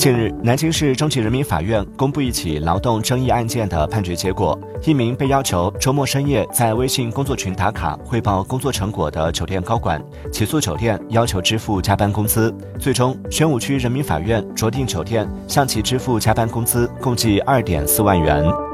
近日南京市中级人民法院公布一起劳动争议案件的判决结果一名被要求周末深夜在微信工作群打卡汇报工作成果的酒店高管起诉酒店要求支付加班工资最终宣武区人民法院酌定酒店向其支付加班工资共计二点四万元。